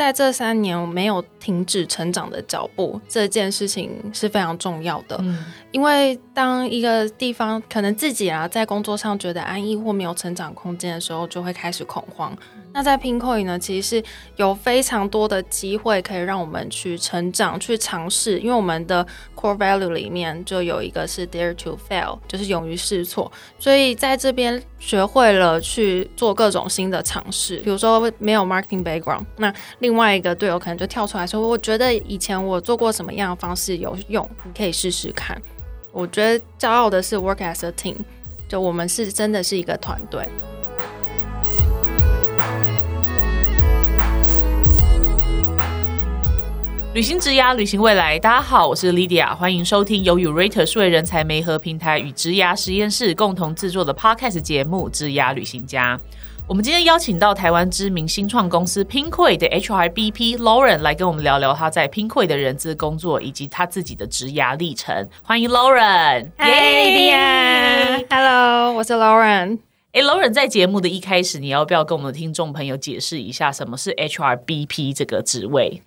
在这三年没有停止成长的脚步，这件事情是非常重要的。嗯，因为当一个地方可能自己啊在工作上觉得安逸或没有成长空间的时候，就会开始恐慌。那在 Pinkoi 呢，其实是有非常多的机会可以让我们去成长、去尝试。因为我们的 core value 里面就有一个是 dare to fail，就是勇于试错。所以在这边学会了去做各种新的尝试。比如说没有 marketing background，那另外一个队友可能就跳出来说：“我觉得以前我做过什么样的方式有用，你可以试试看。”我觉得骄傲的是 work as a team，就我们是真的是一个团队。旅行职涯，旅行未来。大家好，我是 Lydia，欢迎收听由 Urate 数位人才媒合平台与职涯实验室共同制作的 Podcast 节目《职涯旅行家》。我们今天邀请到台湾知名新创公司 Pinkoi 的 HRBP Lauren 来跟我们聊聊他在 Pinkoi 的人资工作以及他自己的职涯历程。欢迎 Lauren。Hey，Lydia，Hello，我是 Lauren。哎，Lauren，在节目的一开始，你要不要跟我们的听众朋友解释一下什么是 HRBP 这个职位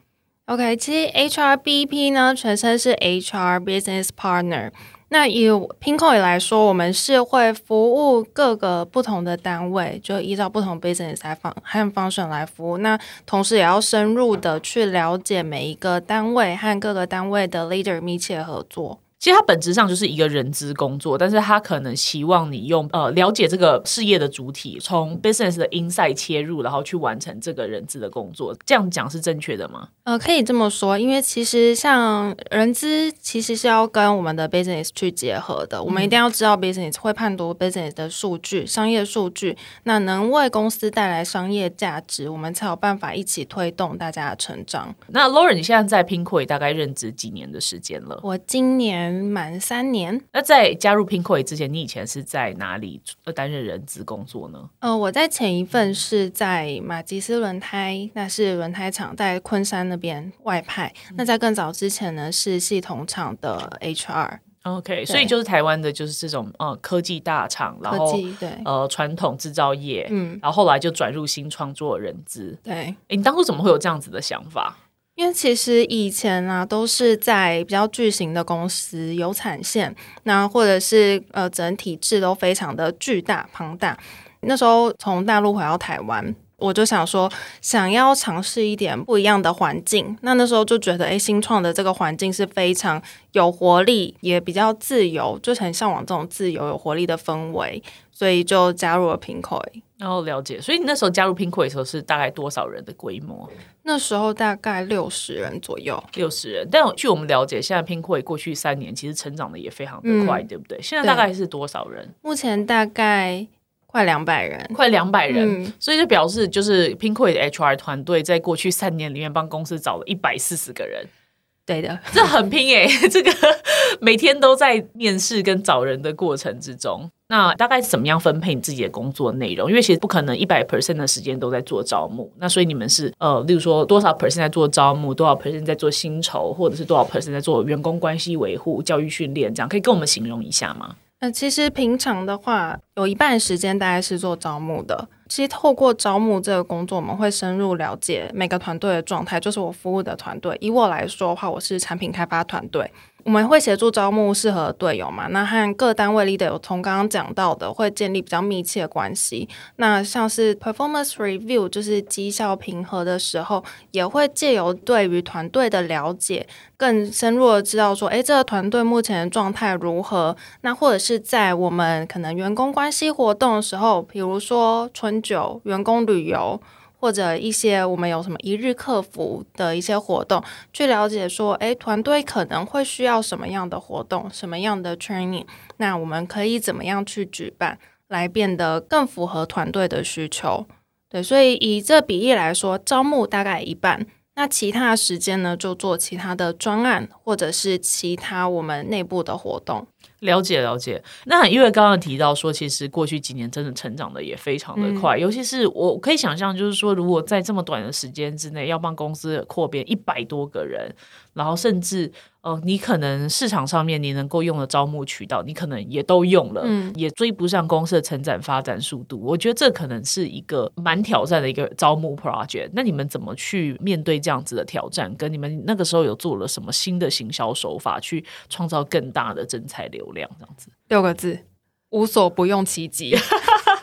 ？OK，其实 HRBP 呢，全称是 HR Business Partner。那以 Pinko 来说，我们是会服务各个不同的单位，就依照不同 business 来访和方式来服务。那同时也要深入的去了解每一个单位和各个单位的 leader 密切合作。其实它本质上就是一个人资工作，但是它可能希望你用呃了解这个事业的主体，从 business 的 inside 切入，然后去完成这个人资的工作。这样讲是正确的吗？呃，可以这么说，因为其实像人资其实是要跟我们的 business 去结合的。我们一定要知道 business 会判读 business 的数据、商业数据，那能为公司带来商业价值，我们才有办法一起推动大家的成长。那 Lauren，你现在在 Pinkoi 大概任职几年的时间了？我今年。满三年。那在加入 Pinkoi 之前，你以前是在哪里担任人资工作呢？呃，我在前一份是在马吉斯轮胎，那是轮胎厂在昆山那边外派。那在更早之前呢，是系统厂的 HR。OK，所以就是台湾的，就是这种呃科技大厂，然后对呃传统制造业，嗯，然后后来就转入新创作人资。对，哎，你当初怎么会有这样子的想法？因为其实以前啊，都是在比较巨型的公司有产线，那或者是呃整体制都非常的巨大庞大。那时候从大陆回到台湾，我就想说，想要尝试一点不一样的环境。那那时候就觉得，哎，新创的这个环境是非常有活力，也比较自由，就很向往这种自由有活力的氛围，所以就加入了 Pinkoi。然后了解，所以你那时候加入 Pinkoi 的时候是大概多少人的规模？那时候大概六十人左右，六十人。但据我们了解，现在 Pinkoi 过去三年其实成长的也非常的快，对不对？现在大概是多少人？目前大概快两百人，快两百人。所以就表示，就是 Pinkoi 的 HR 团队在过去三年里面帮公司找了一百四十个人。对的，这很拼哎！这个每天都在面试跟找人的过程之中。那大概怎么样分配你自己的工作内容？因为其实不可能一百 percent 的时间都在做招募，那所以你们是呃，例如说多少 percent 在做招募，多少 percent 在做薪酬，或者是多少 percent 在做员工关系维护、教育训练，这样可以跟我们形容一下吗？那其实平常的话，有一半时间大概是做招募的。其实透过招募这个工作，我们会深入了解每个团队的状态，就是我服务的团队。以我来说的话，我是产品开发团队。我们会协助招募适合的队友嘛？那和各单位 leader 有从刚刚讲到的，会建立比较密切的关系。那像是 performance review，就是绩效评核的时候，也会借由对于团队的了解，更深入的知道说，诶，这个团队目前的状态如何？那或者是在我们可能员工关系活动的时候，比如说春酒、员工旅游。或者一些我们有什么一日客服的一些活动，去了解说，诶，团队可能会需要什么样的活动，什么样的 training，那我们可以怎么样去举办，来变得更符合团队的需求。对，所以以这比例来说，招募大概一半，那其他时间呢，就做其他的专案或者是其他我们内部的活动。了解了解，那因为刚刚提到说，其实过去几年真的成长的也非常的快，尤其是我可以想象，就是说，如果在这么短的时间之内要帮公司扩编一百多个人，然后甚至呃，你可能市场上面你能够用的招募渠道，你可能也都用了，也追不上公司的成长发展速度，我觉得这可能是一个蛮挑战的一个招募 project。那你们怎么去面对这样子的挑战？跟你们那个时候有做了什么新的行销手法，去创造更大的真才流？量这样子，六个字，无所不用其极。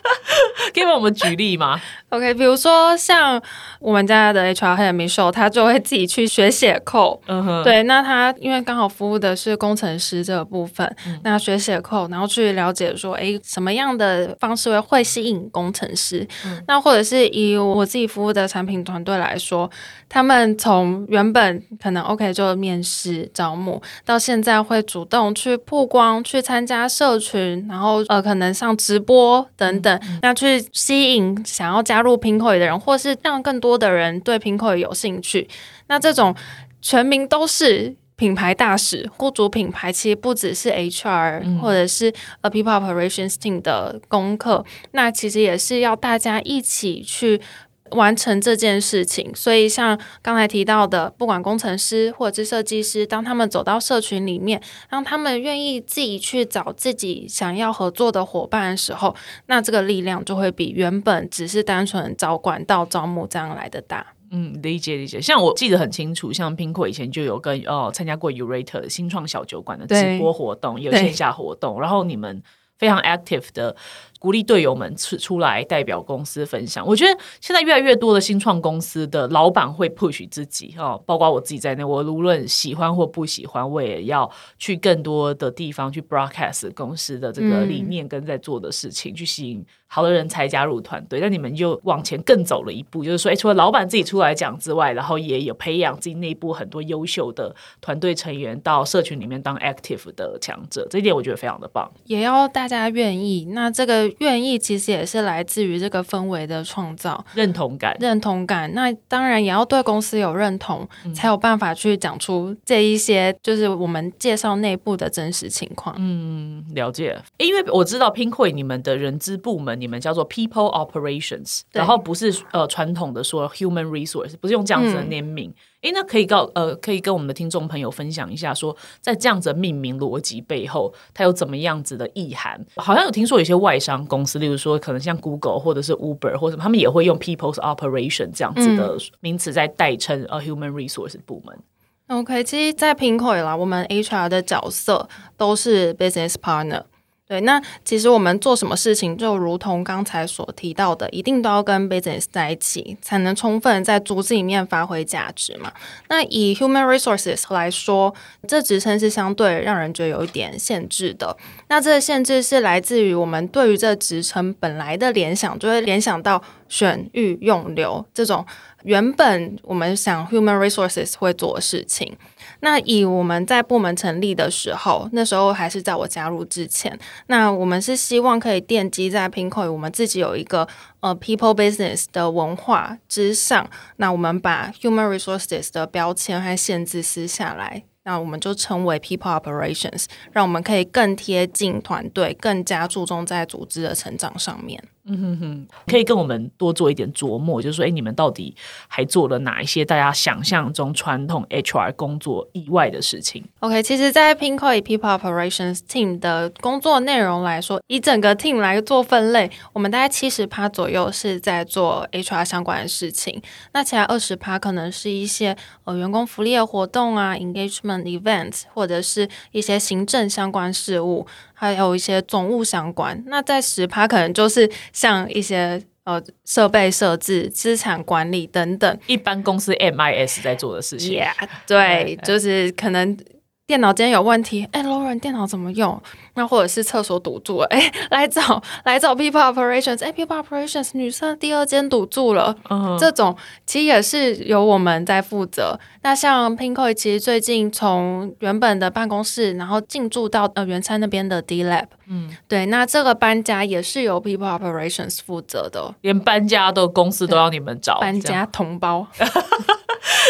可以帮我们举例吗？OK，比如说像我们家的 HR 黑 Michelle，他就会自己去学写扣。嗯哼，对，那他因为刚好服务的是工程师这个部分，那学写扣，然后去了解说，哎，什么样的方式会会吸引工程师？那或者是以我自己服务的产品团队来说，他们从原本可能 OK 就面试招募，到现在会主动去曝光，去参加社群，然后呃，可能上直播等等，那去。吸引想要加入 Pinkoi 的人，或是让更多的人对 Pinkoi 有兴趣。那这种全民都是品牌大使，雇主品牌其实不只是 HR 或者是 A People Operations Team 的功课，那其实也是要大家一起去。完成这件事情，所以像刚才提到的，不管工程师或者是设计师，当他们走到社群里面，让他们愿意自己去找自己想要合作的伙伴的时候，那这个力量就会比原本只是单纯找管道招募这样来的大。嗯，理解理解。像我记得很清楚，像 Pinko 以前就有跟哦参加过 Urate 新创小酒馆的直播活动，有线下活动，然后你们非常 active 的。鼓励队友们出出来代表公司分享。我觉得现在越来越多的新创公司的老板会 push 自己哦，包括我自己在内，我无论喜欢或不喜欢，我也要去更多的地方去 broadcast 公司的这个理念跟在做的事情，去吸引好的人才加入团队。那你们就往前更走了一步，就是说，哎，除了老板自己出来讲之外，然后也有培养自己内部很多优秀的团队成员到社群里面当 active 的强者，这一点我觉得非常的棒。也要大家愿意，那这个。愿意其实也是来自于这个氛围的创造，认同感，认同感。那当然也要对公司有认同，才有办法去讲出这一些，就是我们介绍内部的真实情况。嗯，了解。因为我知道 n k 你们的人资部门，你们叫做 People Operations，然后不是呃传统的说 Human Resource，不是用这样子的命名。诶，那可以告呃，可以跟我们的听众朋友分享一下，说在这样子命名逻辑背后，它有怎么样子的意涵？好像有听说有些外商公司，例如说可能像 Google 或者是 Uber 或者他们也会用 People's Operation 这样子的名词在代称呃 Human Resource 部门。OK，其实，在 Pinkoi 啦，我们 HR 的角色都是 Business Partner。对，那其实我们做什么事情，就如同刚才所提到的，一定都要跟 business 在一起，才能充分在组织里面发挥价值嘛。那以 human resources 来说，这职称是相对让人觉得有一点限制的。那这个限制是来自于我们对于这职称本来的联想，就会联想到选育用留这种原本我们想 human resources 会做的事情。那以我们在部门成立的时候，那时候还是在我加入之前，那我们是希望可以奠基在 Pinkoi，我们自己有一个呃 people business 的文化之上，那我们把 human resources 的标签和限制撕下来，那我们就称为 people operations，让我们可以更贴近团队，更加注重在组织的成长上面。嗯哼哼，可以跟我们多做一点琢磨，就是说，哎，你们到底还做了哪一些大家想象中传统 HR 工作以外的事情？OK，其实，在 Pinkoi People Operations Team 的工作内容来说，以整个 team 来做分类，我们大概七十趴左右是在做 HR 相关的事情，那其他二十趴可能是一些呃员工福利的活动啊，engagement events，或者是一些行政相关事务。还有一些总务相关，那在十趴可能就是像一些呃设备设置、资产管理等等，一般公司 MIS 在做的事情。Yeah，对，就是可能。电脑今天有问题，哎，Lauren，电脑怎么用？那或者是厕所堵住了，哎，来找来找 People Operations，哎，People Operations 女生第二间堵住了，这种其实也是由我们在负责。那像 Pinkoi，其实最近从原本的办公室，然后进驻到呃原餐那边的 D Lab，嗯，对，那这个搬家也是由 People Operations 负责的，连搬家的公司都要你们找搬家同胞。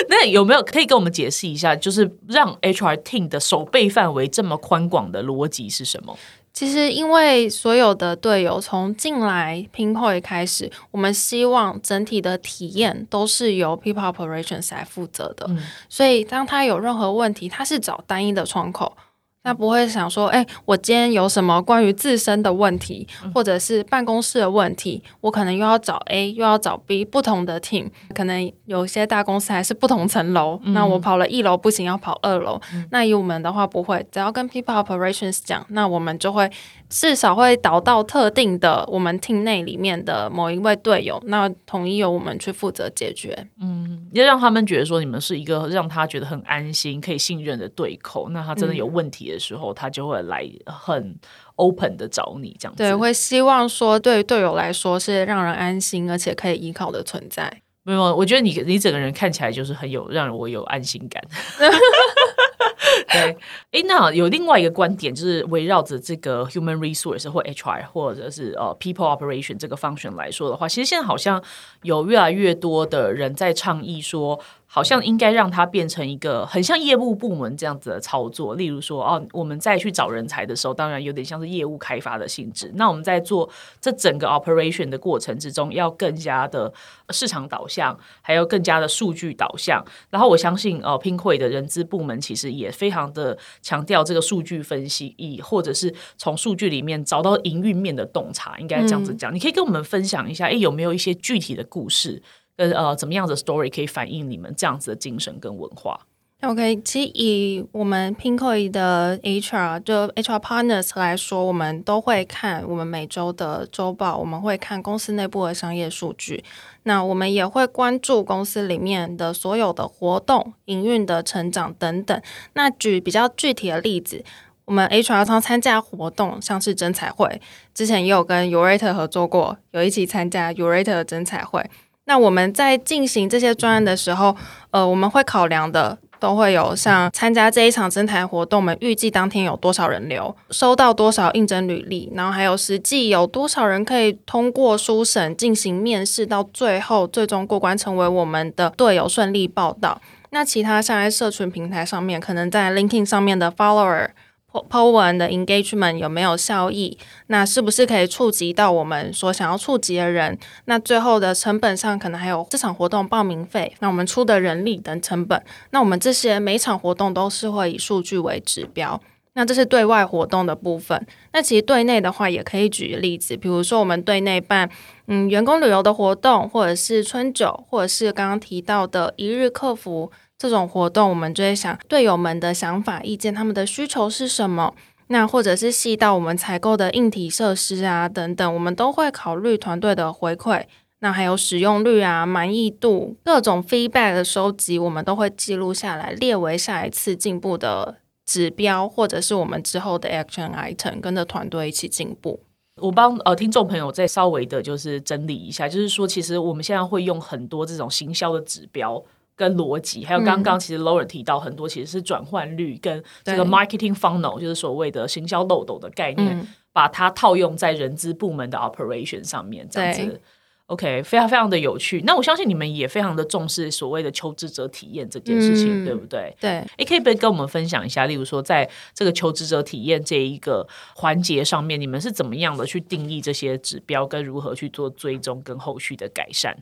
那有没有可以跟我们解释一下，就是让 HR team 的守备范围这么宽广的逻辑是什么？其实，因为所有的队友从进来 p i n p o 开始，我们希望整体的体验都是由 People Operations 来负责的。所以，当他有任何问题，他是找单一的窗口。那不会想说，哎，我今天有什么关于自身的问题，或者是办公室的问题，我可能又要找 A，又要找 B，不同的 team，可能有些大公司还是不同层楼，那我跑了一楼不行，要跑二楼。那以我们的话不会，只要跟 people operations 讲，那我们就会。至少会导到特定的我们 team 内里面的某一位队友，那统一由我们去负责解决。嗯，要让他们觉得说你们是一个让他觉得很安心、可以信任的对口。那他真的有问题的时候，他就会来很 open 的找你这样。对，会希望说对队友来说是让人安心而且可以依靠的存在。没有，我觉得你你整个人看起来就是很有让我有安心感。对，哎，那有另外一个观点，就是围绕着这个 human resource 或 HR 或者是呃 people operation 这个 function 来说的话，其实现在好像有越来越多的人在倡议说。好像应该让它变成一个很像业务部门这样子的操作，例如说，哦，我们再去找人才的时候，当然有点像是业务开发的性质。那我们在做这整个 operation 的过程之中，要更加的市场导向，还有更加的数据导向。然后我相信，呃，拼会的人资部门其实也非常的强调这个数据分析，以或者是从数据里面找到营运面的洞察，应该这样子讲。你可以跟我们分享一下，哎，有没有一些具体的故事？跟呃，怎么样的 story 可以反映你们这样子的精神跟文化？OK，其实以我们 Pinkoi 的 HR 就 HR partners 来说，我们都会看我们每周的周报，我们会看公司内部的商业数据。那我们也会关注公司里面的所有的活动、营运的成长等等。那举比较具体的例子，我们 HR 常参加活动，像是征彩会，之前也有跟 Urate 合作过，有一起参加 Urate 的征彩会。那我们在进行这些专案的时候，呃，我们会考量的都会有像参加这一场征台活动，我们预计当天有多少人流，收到多少应征履历，然后还有实际有多少人可以通过书审进行面试，到最后最终过关成为我们的队友，顺利报道。那其他像在社群平台上面，可能在 LinkedIn 上面的 follower。Po 文的 engagement 有没有效益？那是不是可以触及到我们所想要触及的人？那最后的成本上可能还有这场活动报名费，那我们出的人力等成本。那我们这些每场活动都是会以数据为指标。那这是对外活动的部分。那其实对内的话，也可以举例子，比如说我们对内办嗯员工旅游的活动，或者是春酒，或者是刚刚提到的一日客服。这种活动，我们就会想队友们的想法、意见，他们的需求是什么？那或者是细到我们采购的硬体设施啊等等，我们都会考虑团队的回馈。那还有使用率啊、满意度各种 feedback 的收集，我们都会记录下来，列为下一次进步的指标，或者是我们之后的 action item，跟着团队一起进步。我帮呃听众朋友再稍微的就是整理一下，就是说，其实我们现在会用很多这种行销的指标。跟逻辑，还有刚刚其实 Laura 提到很多，其实是转换率跟这个 marketing funnel，就是所谓的行销漏斗的概念，把它套用在人资部门的 operation 上面，这样子。OK，非常非常的有趣。那我相信你们也非常的重视所谓的求职者体验这件事情，对不对？对。也可以跟我们分享一下，例如说，在这个求职者体验这一个环节上面，你们是怎么样的去定义这些指标，跟如何去做追踪跟后续的改善？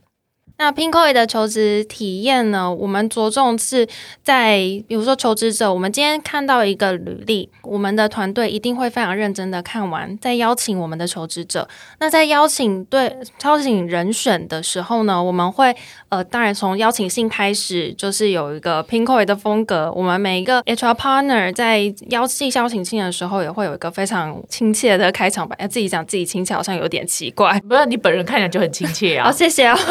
那 Pinkoi 的求职体验呢？我们着重是在，比如说求职者，我们今天看到一个履历，我们的团队一定会非常认真的看完，再邀请我们的求职者。那在邀请对邀请人选的时候呢，我们会呃，当然从邀请信开始，就是有一个 Pinkoi 的风格。我们每一个 HR partner 在邀寄邀请信的时候，也会有一个非常亲切的开场白。自己讲自己亲切，好像有点奇怪。不是你本人看起来就很亲切啊！好，谢谢啊。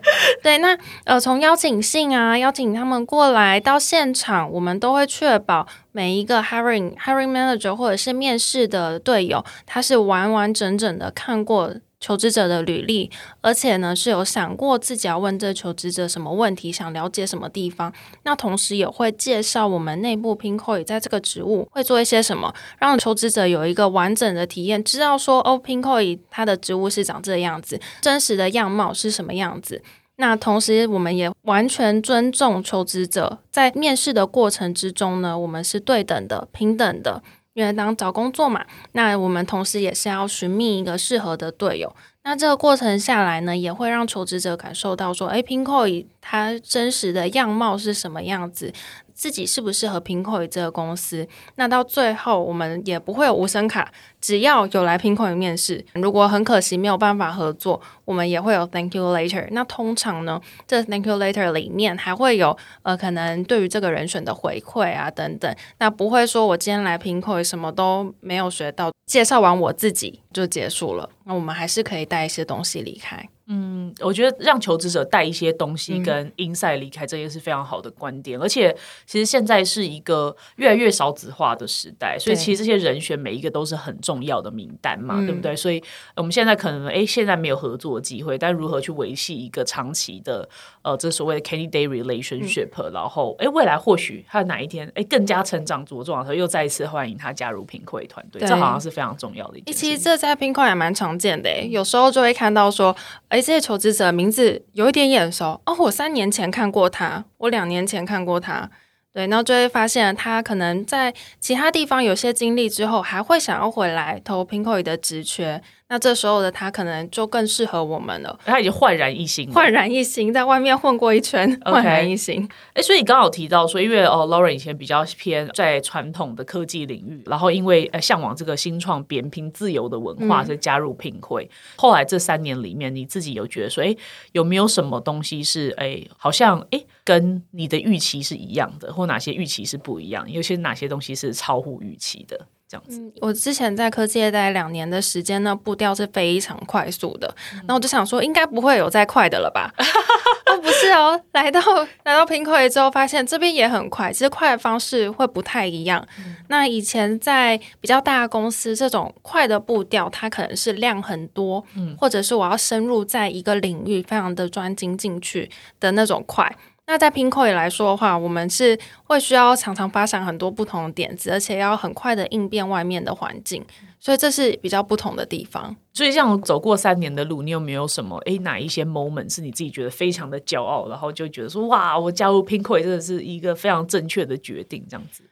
对，那呃，从邀请信啊，邀请他们过来到现场，我们都会确保每一个 hiring hiring manager 或者是面试的队友，他是完完整整的看过求职者的履历，而且呢是有想过自己要问这求职者什么问题，想了解什么地方。那同时也会介绍我们内部 p i n k o 在这个职务会做一些什么，让求职者有一个完整的体验，知道说哦 p i n k o 它的职务是长这样子，真实的样貌是什么样子。那同时，我们也完全尊重求职者在面试的过程之中呢，我们是对等的、平等的。因为当找工作嘛，那我们同时也是要寻觅一个适合的队友。那这个过程下来呢，也会让求职者感受到说，诶，Pinkoi 它真实的样貌是什么样子。自己适不适合 Pinkoi 这个公司？那到最后我们也不会有无声卡，只要有来 Pinkoi 面试，如果很可惜没有办法合作，我们也会有 Thank you later。那通常呢，这 Thank you later 里面还会有呃，可能对于这个人选的回馈啊等等。那不会说我今天来 Pinkoi 什么都没有学到，介绍完我自己就结束了。那我们还是可以带一些东西离开。嗯，我觉得让求职者带一些东西跟 inside 离开，这也是非常好的观点。而且，其实现在是一个越来越少子化的时代，所以其实这些人选每一个都是很重要的名单嘛，对不对？所以我们现在可能哎，现在没有合作机会，但如何去维系一个长期的呃，这所谓的 candidate relationship，然后哎，未来或许他哪一天哎更加成长茁壮的时候，又再一次欢迎他加入平困团队，这好像是非常重要的一件。其实这在平困也蛮常见的，有时候就会看到说。哎，这些求职者名字有一点眼熟哦，我三年前看过他，我两年前看过他，对，然后就会发现他可能在其他地方有些经历之后，还会想要回来投 p i n k o 的职缺。那这时候的他可能就更适合我们了。他已经焕然一新，焕然一新，在外面混过一圈，焕然一新。哎，所以你刚好提到说，因为哦，Lauren 以前比较偏在传统的科技领域，然后因为呃向往这个新创、扁平、自由的文化，所以加入品会。后来这三年里面，你自己有觉得说，哎，有没有什么东西是哎，好像哎，跟你的预期是一样的，或哪些预期是不一样？有些哪些东西是超乎预期的？这样子，我之前在科技业待两年的时间呢，步调是非常快速的。那我就想说，应该不会有再快的了吧？哦，不是哦，来到来到平口之后，发现这边也很快，只是快的方式会不太一样。那以前在比较大的公司，这种快的步调，它可能是量很多，嗯，或者是我要深入在一个领域，非常的专精进去的那种快。那在 Pinkoi 来说的话，我们是会需要常常发想很多不同的点子，而且要很快的应变外面的环境，所以这是比较不同的地方。所以，像走过三年的路，你有没有什么诶哪一些 moment 是你自己觉得非常的骄傲，然后就觉得说哇，我加入 Pinkoi 真的是一个非常正确的决定，这样子？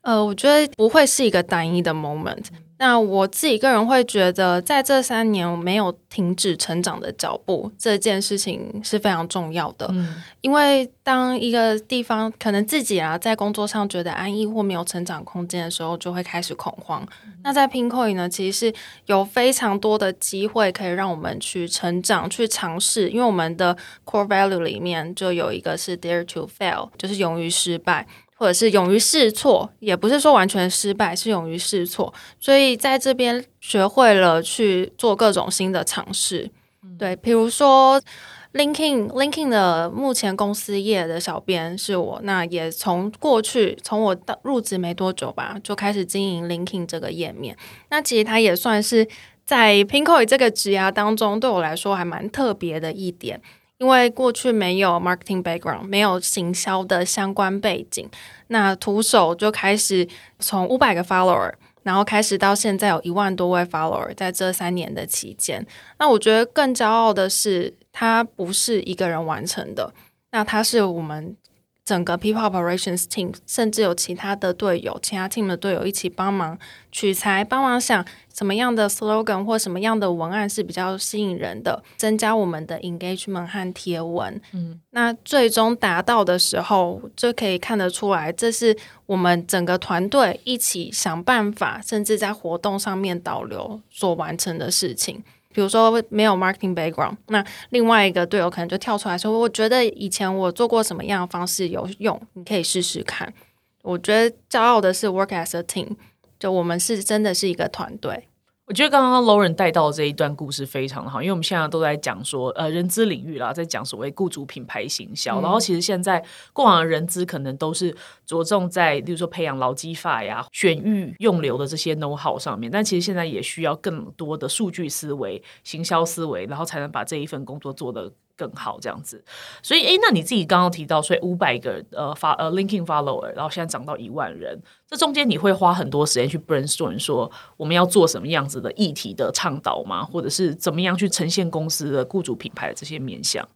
呃，我觉得不会是一个单一的 moment。那我自己个人会觉得，在这三年没有停止成长的脚步，这件事情是非常重要的。嗯，因为当一个地方可能自己啊在工作上觉得安逸或没有成长空间的时候，就会开始恐慌。那在 Pinkoi 呢，其实是有非常多的机会可以让我们去成长、去尝试。因为我们的 core value 里面就有一个是 dare to fail，就是勇于失败。或者是勇于试错，也不是说完全失败，是勇于试错。所以在这边学会了去做各种新的尝试。对，比如说 Linking Linking 的目前公司业的小编是我，那也从过去从我到入职没多久吧，就开始经营 Linking 这个页面。那其实它也算是在 Pinkoi 这个职涯当中，对我来说还蛮特别的一点。因为过去没有 marketing background，没有行销的相关背景，那徒手就开始从五百个 follower，然后开始到现在有一万多位 follower，在这三年的期间，那我觉得更骄傲的是，它不是一个人完成的，那它是我们。整个 People Operations Team，甚至有其他的队友、其他 team 的队友一起帮忙取材，帮忙想什么样的 slogan 或什么样的文案是比较吸引人的，增加我们的 engagement 和贴文。嗯，那最终达到的时候，就可以看得出来，这是我们整个团队一起想办法，甚至在活动上面导流所完成的事情。比如说没有 marketing background，那另外一个队友可能就跳出来说：“我觉得以前我做过什么样的方式有用，你可以试试看。”我觉得骄傲的是 work as a team，就我们是真的是一个团队。我觉得刚刚 Lauren 带到这一段故事非常的好，因为我们现在都在讲说，呃，人资领域啦，在讲所谓雇主品牌行销，然后其实现在过往的人资可能都是着重在，例如说培养劳基法呀、选育用流的这些 know how 上面，但其实现在也需要更多的数据思维、行销思维，然后才能把这一份工作做得。更好这样子，所以哎，那你自己刚刚提到，所以五百个呃发呃 linking follower，然后现在涨到一万人，这中间你会花很多时间去 brainstorm 说我们要做什么样子的议题的倡导吗？或者是怎么样去呈现公司的雇主品牌的这些面向？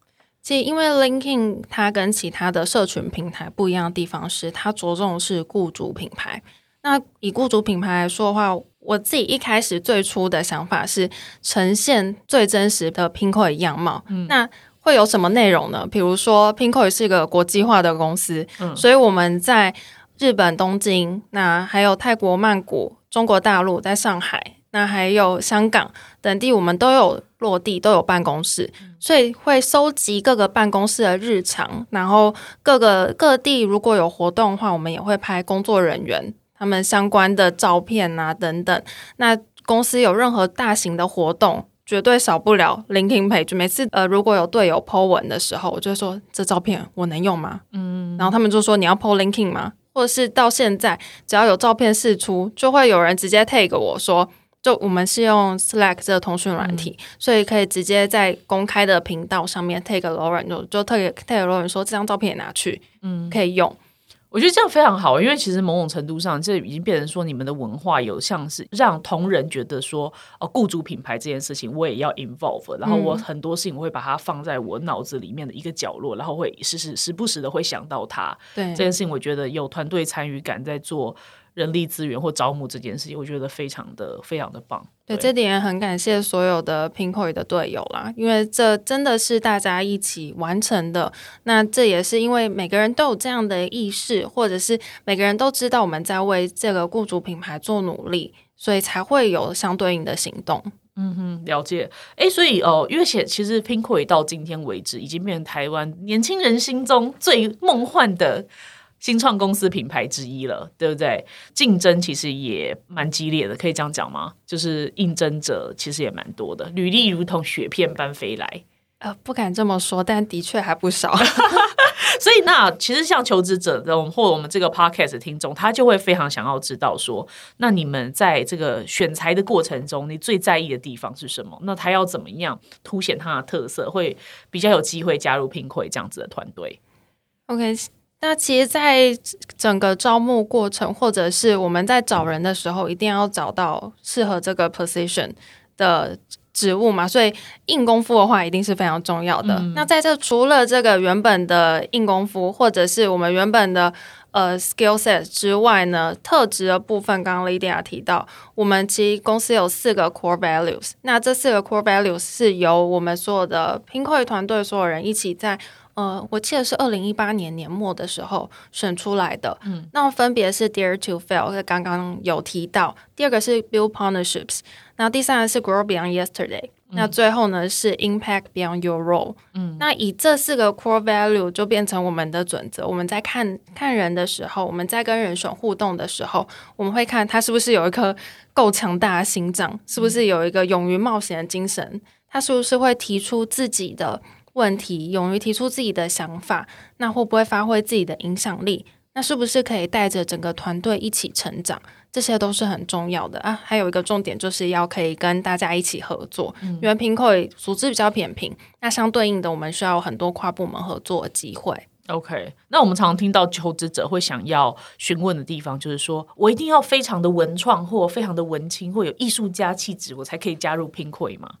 其实因为 LinkedIn 它跟其他的社群平台不一样的地方是，它着重是雇主品牌。那以雇主品牌来说的话，我自己一开始最初的想法是呈现最真实的 Pinkoi 样貌。嗯那会有什么内容呢？比如说，Pinkoi 是一个国际化的公司，所以我们在日本东京，那还有泰国曼谷、中国大陆在上海，那还有香港等地，我们都有落地，都有办公室，所以会收集各个办公室的日常，然后各个各地如果有活动的话，我们也会拍工作人员他们相关的照片啊等等。那公司有任何大型的活动。绝对少不了 LinkedIn page。每次呃，如果有队友 po 文的时候，我就说这照片我能用吗？嗯，然后他们就说你要 po LinkedIn 吗？或者是到现在只要有照片释出，就会有人直接 tag 我说，就我们是用 Slack 这个通讯软体，所以可以直接在公开的频道上面 tag Lauren，就就 tag tag Lauren 说这张照片也拿去，嗯，可以用。我觉得这样非常好，因为其实某种程度上，这已经变成说你们的文化有像是让同仁觉得说，哦，雇主品牌这件事情我也要 involve，然后我很多事情我会把它放在我脑子里面的一个角落，然后会时时时不时的会想到它。对这件事情，我觉得有团队参与感在做。人力资源或招募这件事情，我觉得非常的非常的棒。对，这点很感谢所有的 Pinkoi 的队友啦，因为这真的是大家一起完成的。那这也是因为每个人都有这样的意识，或者是每个人都知道我们在为这个雇主品牌做努力，所以才会有相对应的行动。嗯哼，了解。哎，所以哦，因为其其实 Pinkoi 到今天为止，已经变成台湾年轻人心中最梦幻的。新创公司品牌之一了，对不对？竞争其实也蛮激烈的，可以这样讲吗？就是应征者其实也蛮多的，履历如同雪片般飞来。呃，不敢这么说，但的确还不少。所以，那其实像求职者的或我们这个 podcast 听众，他就会非常想要知道说，那你们在这个选材的过程中，你最在意的地方是什么？那他要怎么样凸显他的特色，会比较有机会加入拼会这样子的团队？OK。那其实，在整个招募过程，或者是我们在找人的时候，一定要找到适合这个 position 的职务嘛。所以硬功夫的话，一定是非常重要的。那在这除了这个原本的硬功夫，或者是我们原本的呃 skill set 之外呢，特质的部分，刚刚 Lydia 提到，我们其实公司有四个 core values。那这四个 core values 是由我们所有的拼会团队所有人一起在。呃，我记得是二零一八年年末的时候选出来的。嗯，那分别是 Dare to Fail，刚刚有提到。第二个是 Build Partnerships，那第三个是 Grow Beyond Yesterday，那最后呢是 Impact Beyond Your Role。嗯，那以这四个 Core Value 就变成我们的准则。我们在看看人的时候，我们在跟人选互动的时候，我们会看他是不是有一颗够强大的心脏，是不是有一个勇于冒险的精神，他是不是会提出自己的。问题，勇于提出自己的想法，那会不会发挥自己的影响力？那是不是可以带着整个团队一起成长？这些都是很重要的啊。还有一个重点，就是要可以跟大家一起合作，因为平口组织比较扁平，那相对应的，我们需要很多跨部门合作的机会。OK，那我们常常听到求职者会想要询问的地方，就是说我一定要非常的文创，或非常的文青，或有艺术家气质，我才可以加入拼会吗？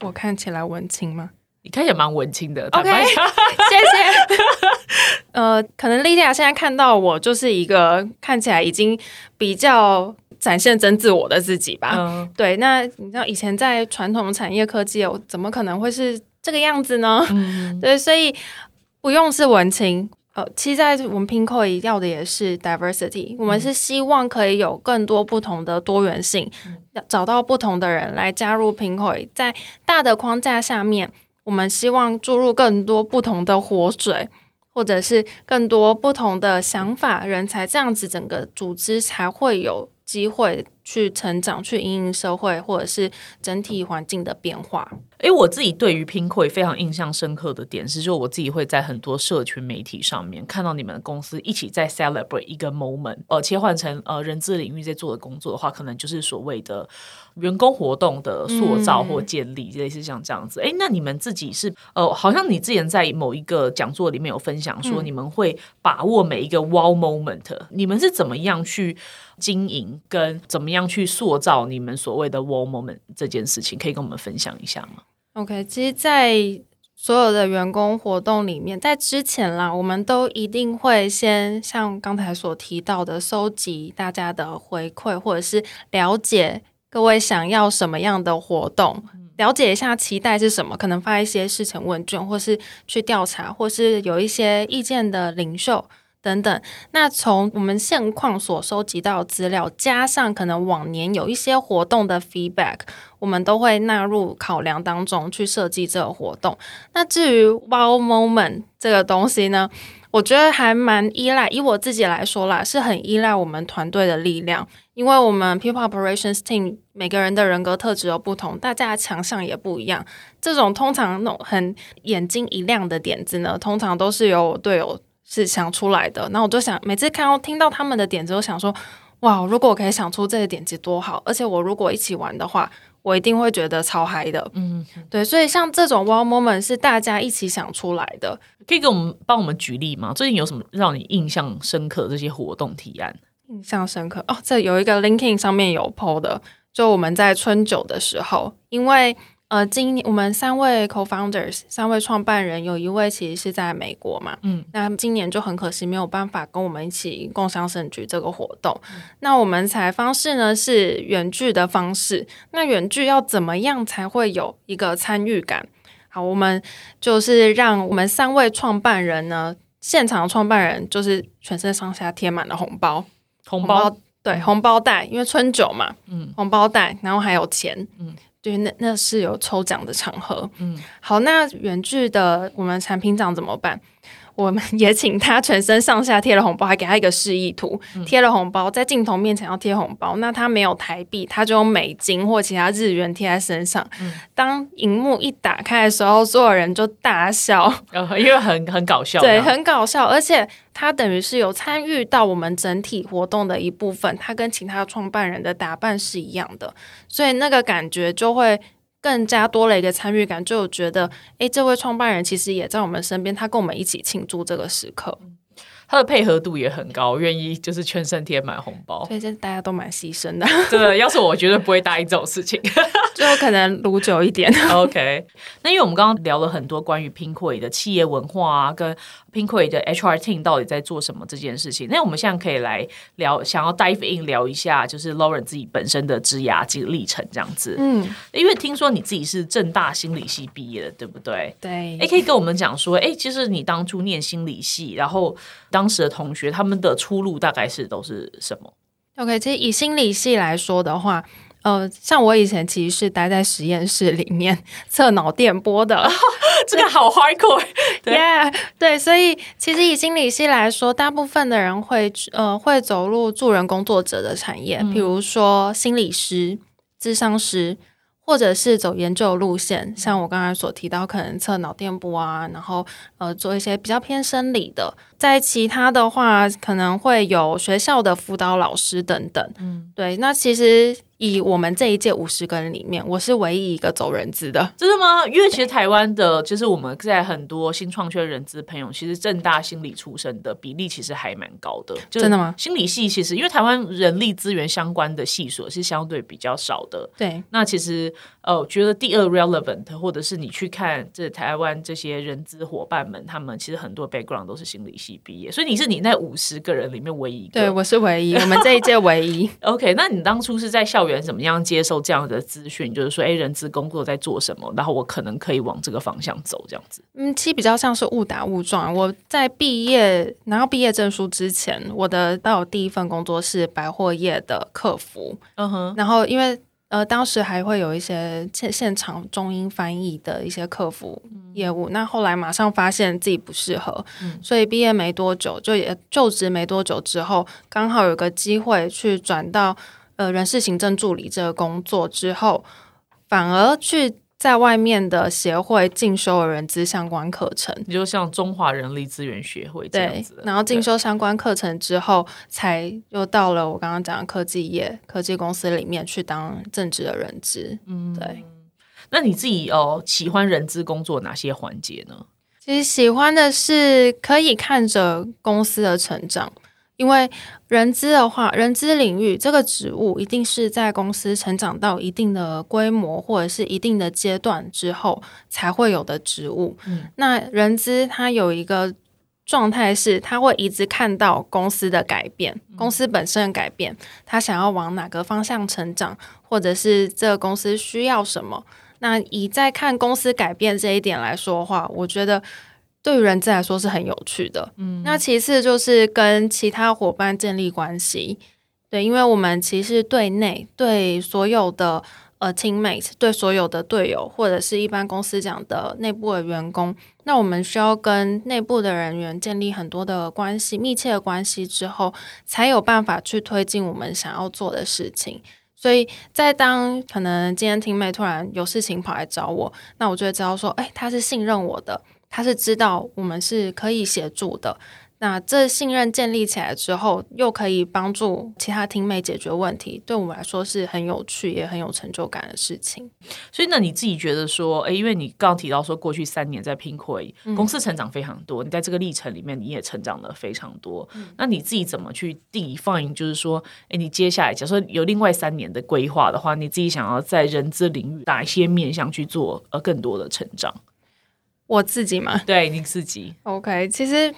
我看起来文青吗？你看起来蛮文青的，OK，谢谢。呃，可能莉莉亚现在看到我就是一个看起来已经比较展现真自我的自己吧。对，那你知道以前在传统产业科技，我怎么可能会是这个样子呢？对，所以不用是文青。呃，其实，在我们 Pinko 要的也是 diversity，我们是希望可以有更多不同的多元性，找到不同的人来加入 Pinko，在大的框架下面。我们希望注入更多不同的活水，或者是更多不同的想法、人才，这样子整个组织才会有机会去成长、去应应社会或者是整体环境的变化。诶，我自己对于拼会非常印象深刻的点是，就我自己会在很多社群媒体上面看到你们公司一起在 celebrate 一个 moment，呃，切换成呃人资领域在做的工作的话，可能就是所谓的员工活动的塑造或建立，类似像这样子。诶，那你们自己是呃，好像你之前在某一个讲座里面有分享说，你们会把握每一个 wow moment，你们是怎么样去经营，跟怎么样去塑造你们所谓的 wow moment 这件事情，可以跟我们分享一下吗？OK，其实，在所有的员工活动里面，在之前啦，我们都一定会先像刚才所提到的，收集大家的回馈，或者是了解各位想要什么样的活动，了解一下期待是什么，可能发一些事前问卷，或是去调查，或是有一些意见的领袖。等等，那从我们现况所收集到资料，加上可能往年有一些活动的 feedback，我们都会纳入考量当中去设计这个活动。那至于 wow moment 这个东西呢，我觉得还蛮依赖，以我自己来说啦，是很依赖我们团队的力量，因为我们 people operations team 每个人的人格特质有不同，大家的强项也不一样。这种通常那种很眼睛一亮的点子呢，通常都是由我队友。是想出来的，那我就想每次看到听到他们的点子，我想说，哇，如果我可以想出这个点子多好！而且我如果一起玩的话，我一定会觉得超嗨的。嗯，对，所以像这种 wow moment 是大家一起想出来的，可以给我们帮我们举例吗？最近有什么让你印象深刻这些活动提案？印象深刻哦，这有一个 LinkedIn 上面有 PO 的，就我们在春酒的时候，因为。呃，今年我们三位 co-founders，三位创办人，有一位其实是在美国嘛，嗯，那今年就很可惜没有办法跟我们一起共襄盛举这个活动。那我们采方式呢是远距的方式，那远距要怎么样才会有一个参与感？好，我们就是让我们三位创办人呢，现场创办人就是全身上下贴满了红包，红包对红包袋，因为春酒嘛，嗯，红包袋，然后还有钱，嗯。对，那那是有抽奖的场合。嗯，好，那远距的我们产品长怎么办？我们也请他全身上下贴了红包，还给他一个示意图，贴了红包在镜头面前要贴红包。那他没有台币，他就用美金或其他日元贴在身上。当荧幕一打开的时候，所有人就大笑，因为很很搞笑。对，很搞笑，而且他等于是有参与到我们整体活动的一部分。他跟其他创办人的打扮是一样的，所以那个感觉就会。更加多了一个参与感，就觉得，哎，这位创办人其实也在我们身边，他跟我们一起庆祝这个时刻。他的配合度也很高，愿意就是全身贴满红包，所以这大家都蛮牺牲的。真的，要是我绝对不会答应这种事情，就可能撸久一点。OK，那因为我们刚刚聊了很多关于 Pinkway 的企业文化啊，跟 Pinkway 的 HR team 到底在做什么这件事情。那我们现在可以来聊，想要 dive in 聊一下，就是 Lauren 自己本身的职涯这个历程这样子。嗯，因为听说你自己是正大心理系毕业的，对不对？对。哎，可以跟我们讲说，哎，其实你当初念心理系，然后。当时的同学，他们的出路大概是都是什么？OK，其实以心理系来说的话，呃，像我以前其实是待在实验室里面测脑电波的，这个好 hardcore。Yeah，对，所以其实以心理系来说，大部分的人会呃会走入助人工作者的产业，比如说心理师、智商师。或者是走研究路线，像我刚才所提到，可能测脑电波啊，然后呃做一些比较偏生理的。在其他的话，可能会有学校的辅导老师等等。嗯，对，那其实。以我们这一届五十个人里面，我是唯一一个走人资的，真的吗？因为其实台湾的，就是我们在很多新创圈人资朋友，其实正大心理出身的比例其实还蛮高的。真的吗？心理系其实因为台湾人力资源相关的系所是相对比较少的。对，那其实呃，觉得第二 relevant，或者是你去看这台湾这些人资伙伴们，他们其实很多 background 都是心理系毕业，所以你是你那五十个人里面唯一一个。对，我是唯一，我们这一届唯一。OK，那你当初是在校园怎么样接受这样的资讯？就是说，哎，人资工作在做什么？然后我可能可以往这个方向走，这样子。嗯，其实比较像是误打误撞。我在毕业拿到毕业证书之前，我的到第一份工作是百货业的客服。嗯哼，然后因为。呃，当时还会有一些现现场中英翻译的一些客服业务，那后来马上发现自己不适合，所以毕业没多久就也就职没多久之后，刚好有个机会去转到呃人事行政助理这个工作之后，反而去。在外面的协会进修人资相关课程，你就像中华人力资源学会这样子。然后进修相关课程之后，才又到了我刚刚讲的科技业、科技公司里面去当正职的人资。嗯，对。那你自己哦，喜欢人资工作哪些环节呢？其实喜欢的是可以看着公司的成长。因为人资的话，人资领域这个职务一定是在公司成长到一定的规模或者是一定的阶段之后才会有的职务。嗯，那人资它有一个状态是，他会一直看到公司的改变，公司本身的改变，他想要往哪个方向成长，或者是这个公司需要什么。那以在看公司改变这一点来说的话，我觉得。对于人资来说是很有趣的，嗯，那其次就是跟其他伙伴建立关系，对，因为我们其实对内对所有的呃 teammate，对所有的队友或者是一般公司讲的内部的员工，那我们需要跟内部的人员建立很多的关系，密切的关系之后，才有办法去推进我们想要做的事情。所以在当可能今天 teammate 突然有事情跑来找我，那我就会知道说，哎，他是信任我的。他是知道我们是可以协助的，那这信任建立起来之后，又可以帮助其他听妹解决问题，对我们来说是很有趣也很有成就感的事情。所以，那你自己觉得说，哎，因为你刚刚提到说，过去三年在拼亏，公司成长非常多，你在这个历程里面你也成长了非常多。那你自己怎么去定义放映？就是说，哎，你接下来假设有另外三年的规划的话，你自己想要在人资领域哪一些面向去做呃更多的成长？我自己嘛，对你自己，OK，其实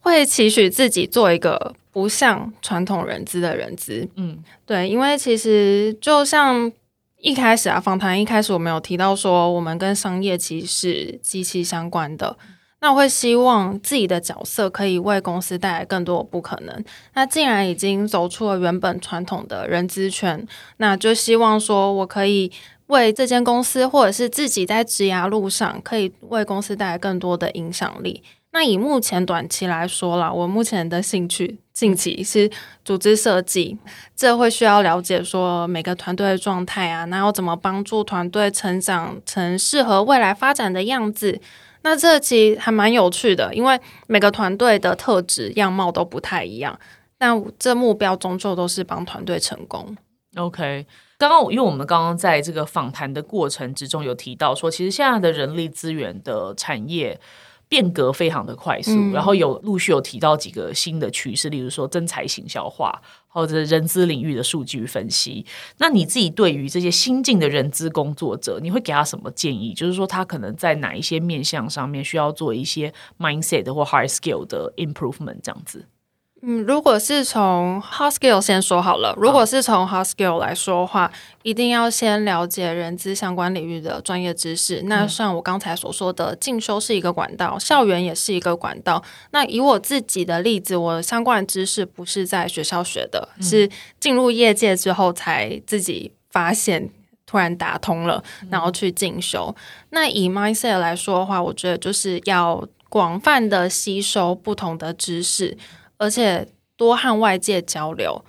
会期许自己做一个不像传统人资的人资，嗯，对，因为其实就像一开始啊，访谈一开始我们有提到说，我们跟商业其实是息息相关的，那我会希望自己的角色可以为公司带来更多不可能。那既然已经走出了原本传统的人资圈，那就希望说我可以。为这间公司，或者是自己在职涯路上，可以为公司带来更多的影响力。那以目前短期来说啦，我目前的兴趣近期是组织设计，这会需要了解说每个团队的状态啊，那要怎么帮助团队成长成适合未来发展的样子。那这其实还蛮有趣的，因为每个团队的特质样貌都不太一样，但这目标终究都是帮团队成功。OK。刚刚，因为我们刚刚在这个访谈的过程之中有提到说，其实现在的人力资源的产业变革非常的快速，然后有陆续有提到几个新的趋势，例如说增才行销化或者人资领域的数据分析。那你自己对于这些新进的人资工作者，你会给他什么建议？就是说他可能在哪一些面向上面需要做一些 mindset 或 hard skill 的 improvement 这样子。嗯，如果是从 hard skill 先说好了。如果是从 hard skill 来说的话，一定要先了解人资相关领域的专业知识。那像我刚才所说的，进修是一个管道，校园也是一个管道。那以我自己的例子，我相关的知识不是在学校学的，是进入业界之后才自己发现，突然打通了，然后去进修。那以 mindset 来说的话，我觉得就是要广泛的吸收不同的知识。而且多和外界交流。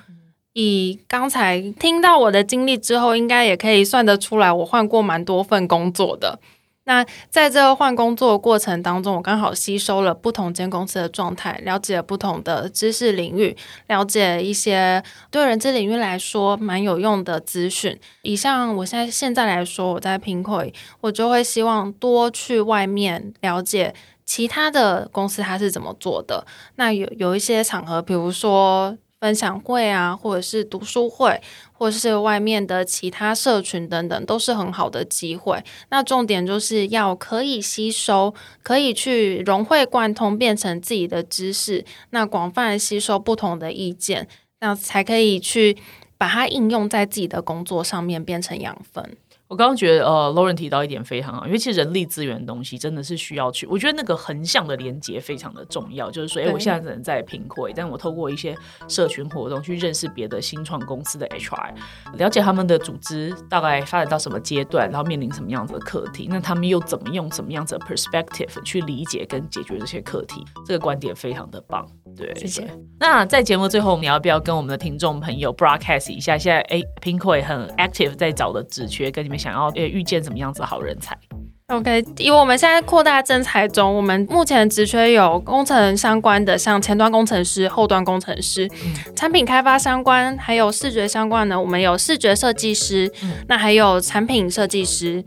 以刚才听到我的经历之后，应该也可以算得出来，我换过蛮多份工作的。那在这个换工作过程当中，我刚好吸收了不同间公司的状态，了解不同的知识领域，了解一些对人资领域来说蛮有用的资讯。以像我现在现在来说，我在拼会，我就会希望多去外面了解。其他的公司它是怎么做的？那有有一些场合，比如说分享会啊，或者是读书会，或者是外面的其他社群等等，都是很好的机会。那重点就是要可以吸收，可以去融会贯通，变成自己的知识。那广泛吸收不同的意见，那才可以去把它应用在自己的工作上面，变成养分。我刚刚觉得，呃，Lauren 提到一点非常好，因为其实人力资源的东西真的是需要去，我觉得那个横向的连接非常的重要。就是说，哎，我现在只能在评会，但我透过一些社群活动去认识别的新创公司的 HR，了解他们的组织大概发展到什么阶段，然后面临什么样子的课题，那他们又怎么用什么样子的 perspective 去理解跟解决这些课题，这个观点非常的棒。对，谢谢。那在节目最后，你要不要跟我们的听众朋友 broadcast 一下？现在哎，Pinkoi 很 active 在找的职缺，跟你们想要呃遇见什么样子好人才？OK，以我们现在扩大征才中，我们目前职缺有工程相关的，像前端工程师、后端工程师，产品开发相关，还有视觉相关的，我们有视觉设计师，那还有产品设计师。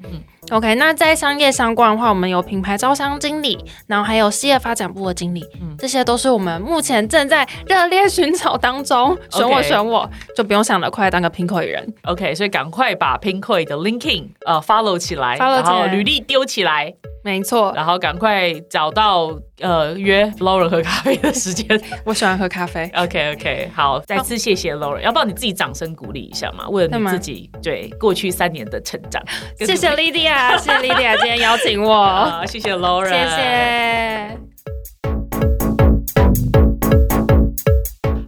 OK，那在商业相关的话，我们有品牌招商经理，然后还有事业发展部的经理，这些都是我们目前正在热烈寻找当中。选我，选我，就不用想了，快当个 Pinkoi 人。OK，所以赶快把 Pinkoi 的 LinkedIn 呃 follow 起来，然后履历丢起来。没错，然后赶快找到呃约 Lauren 喝咖啡的时间。我喜欢喝咖啡。OK OK，好，再次谢谢 Lauren，要不要你自己掌声鼓励一下嘛？为了你自己对过去三年的成长。谢谢 Lydia，谢谢 Lydia 今天邀请我。谢谢 Lauren，谢谢。